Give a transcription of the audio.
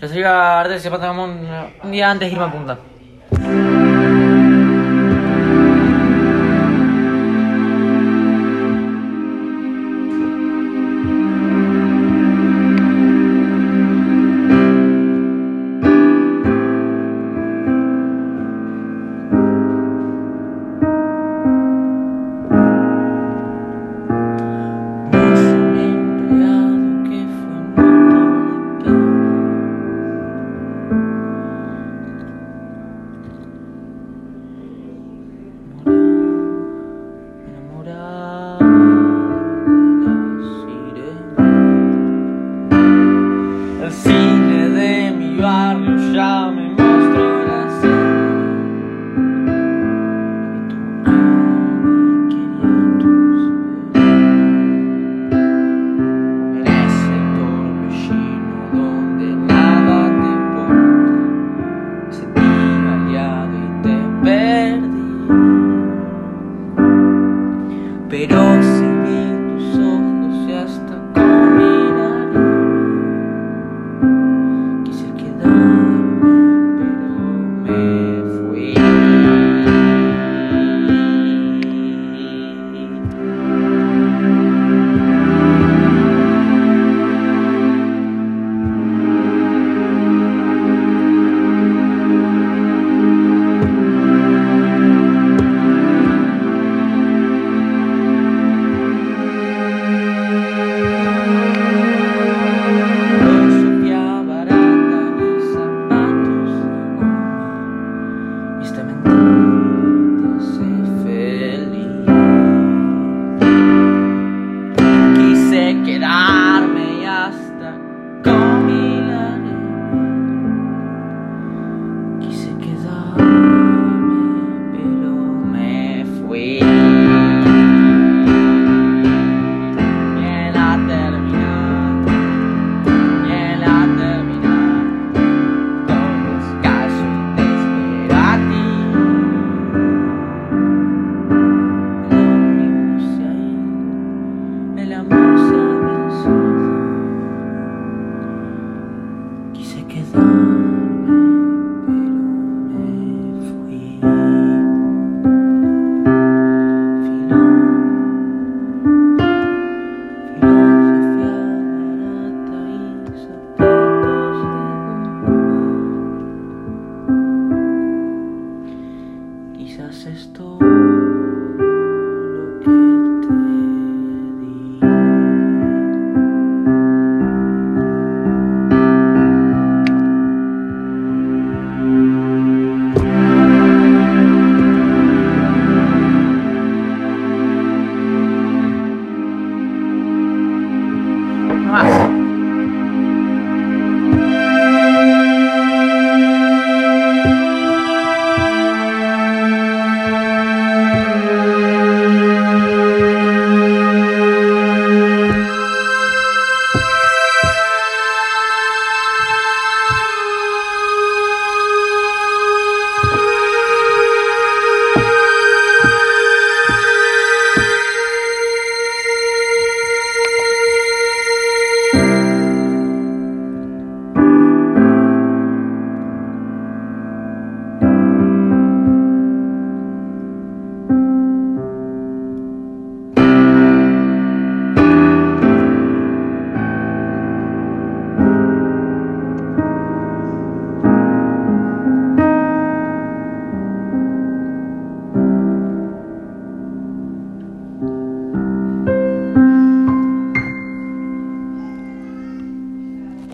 Yo soy a Artes y un día antes de irme a punta.